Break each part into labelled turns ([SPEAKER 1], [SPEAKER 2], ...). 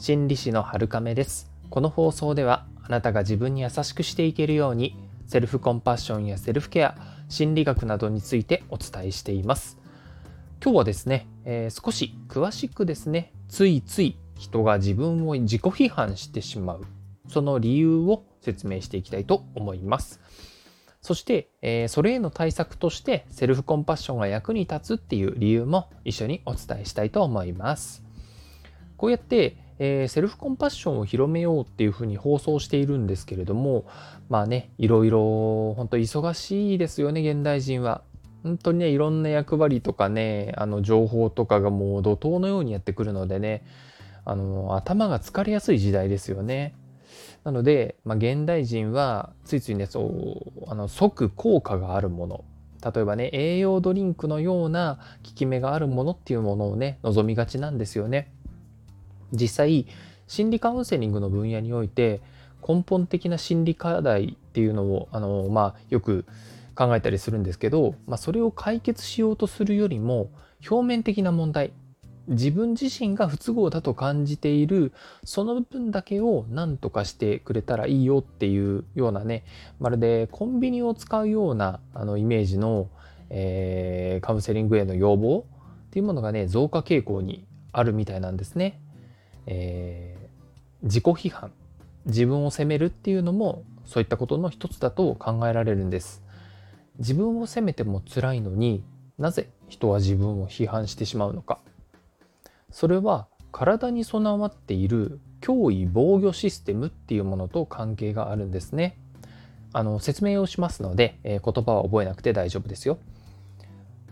[SPEAKER 1] 心理師の春亀です。この放送ではあなたが自分に優しくしていけるようにセルフコンパッションやセルフケア心理学などについてお伝えしています。今日はですね、えー、少し詳しくですねついつい人が自分を自己批判してしまうその理由を説明していきたいと思います。そして、えー、それへの対策としてセルフコンパッションが役に立つっていう理由も一緒にお伝えしたいと思います。こうやって、えー、セルフコンパッションを広めようっていうふうに放送しているんですけれども、まあね、いろいろ本当忙しいですよね、現代人は。本当にね、いろんな役割とかね、あの情報とかがもう怒涛のようにやってくるのでね、あの頭が疲れやすい時代ですよね。なので、まあ、現代人はついついねそうあの即効果があるもの例えばね栄養ドリンクのような効き目があるものっていうものをね望みがちなんですよね。実際心理カウンセリングの分野において根本的な心理課題っていうのをあの、まあ、よく考えたりするんですけど、まあ、それを解決しようとするよりも表面的な問題自分自身が不都合だと感じているその部分だけを何とかしてくれたらいいよっていうようなねまるでコンビニを使うようなあのイメージの、えー、カウンセリングへの要望っていうものがね増加傾向にあるみたいなんですね。えー、自己批判自分を責めるっていうのもそういったことの一つだと考えられるんです。自分を責めても辛いのになぜ人は自分を批判してしまうのかそれは体に備わっている脅威防御システムっていうものと関係があるんですね。あの説明をしますので、えー、言葉は覚えなくて大丈夫ですよ。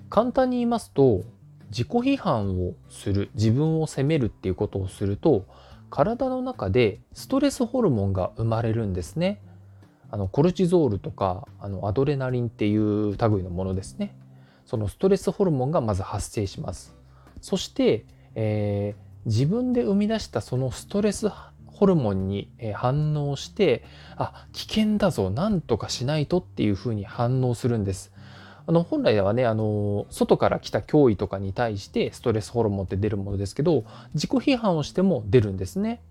[SPEAKER 1] 簡単に言いますと自己批判をする自分を責めるっていうことをすると体の中でストレスホルモンが生まれるんですね。あのコルチゾールとかあのアドレナリンっていう類のものですね。そのストレスホルモンがまず発生します。そしてえー、自分で生み出したそのストレスホルモンに反応してあ危険だぞなんとかしないとっていうふうに反応するんです。あの本来ではねあの外から来た脅威とかに対してストレスホルモンって出るものですけど自己批判をしても出るんですね。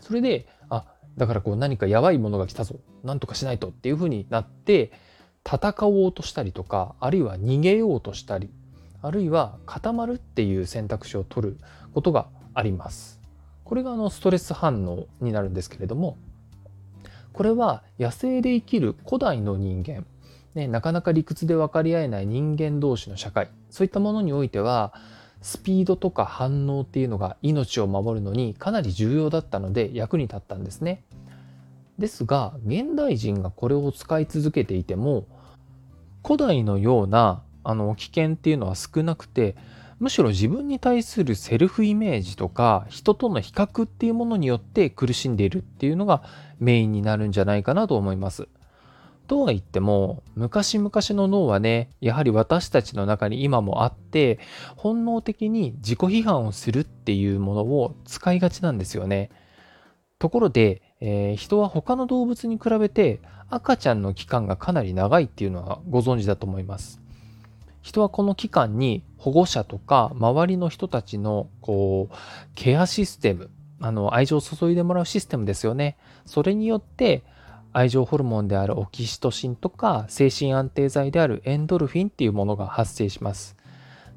[SPEAKER 1] それであだからこう何かやばいものが来たぞなんとかしないとっていうふうになって戦おうとしたりとかあるいは逃げようとしたりあるいは固まるっていう選択肢を取ることがあります。これがあのストレス反応になるんですけれどもこれは野生で生きる古代の人間、ね、なかなか理屈で分かり合えない人間同士の社会そういったものにおいてはスピードとか反応っていうのが命を守るのにかなり重要だったので役に立ったんですね。ですが現代人がこれを使い続けていても古代のようなあの危険っていうのは少なくてむしろ自分に対するセルフイメージとか人との比較っていうものによって苦しんでいるっていうのがメインになるんじゃないかなと思います。とは言っても昔々の脳はねやはり私たちの中に今もあって本能的に自己批判をするっていうものを使いがちなんですよね。ところで、えー、人は他の動物に比べて赤ちゃんの期間がかなり長いっていうのはご存知だと思います。人はこの期間に保護者とか周りの人たちのこうケアシステムあの愛情を注いでもらうシステムですよねそれによって愛情ホルモンであるオキシトシンとか精神安定剤であるエンドルフィンっていうものが発生します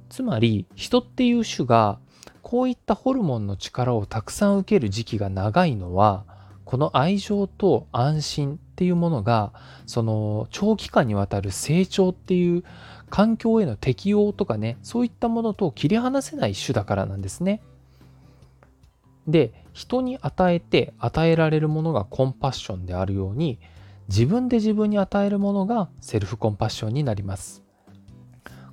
[SPEAKER 1] つまり人っていう種がこういったホルモンの力をたくさん受ける時期が長いのはこの愛情と安心っていうものがその長期間にわたる成長っていう環境への適応とかねそういったものと切り離せない種だからなんですね。で人に与えて与えられるものがコンパッションであるように自分で自分に与えるものがセルフコンパッションになります。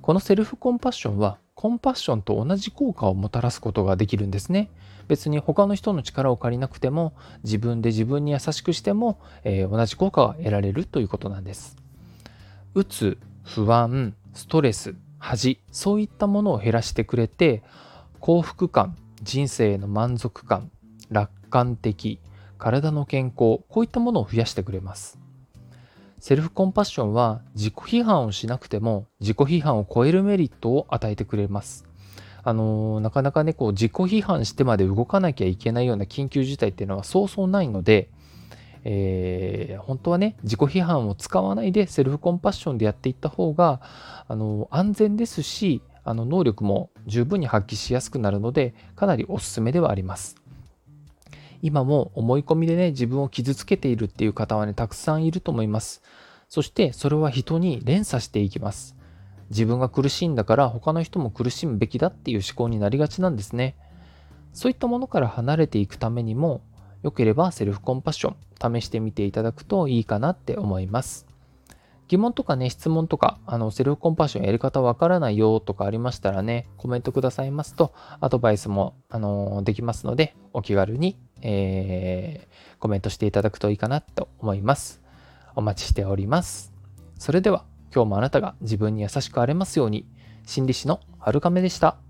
[SPEAKER 1] このセルフコンパッションはコンパッションと同じ効果をもたらすことができるんですね。別に他の人の力を借りなくても自分で自分に優しくしても、えー、同じ効果が得られるということなんです。うつ、不安、ストレス、恥、そういったものを減らしてくれて、幸福感、人生の満足感、楽観的、体の健康、こういったものを増やしてくれます。セルフコンパッションは自己批判をしなくても自己批判を超えるメリットを与えてくれます。あのなかなかねこう自己批判してまで動かなきゃいけないような緊急事態っていうのはそうそうないので、えー、本当はね自己批判を使わないでセルフコンパッションでやっていった方があの安全ですしあの能力も十分に発揮しやすくなるのでかなりおすすめではあります。今も思い込みでね自分を傷つけているっていう方はねたくさんいると思います。そしてそれは人に連鎖していきます。自分が苦しいんだから他の人も苦しむべきだっていう思考になりがちなんですね。そういったものから離れていくためにも、よければセルフコンパッション試してみていただくといいかなって思います。疑問とかね、質問とか、あの、セルフコンパッションやり方わからないよとかありましたらね、コメントくださいますと、アドバイスも、あの、できますので、お気軽に、えー、コメントしていただくといいかなと思います。お待ちしております。それでは、今日もあなたが自分に優しくあれますように、心理師の春亀でした。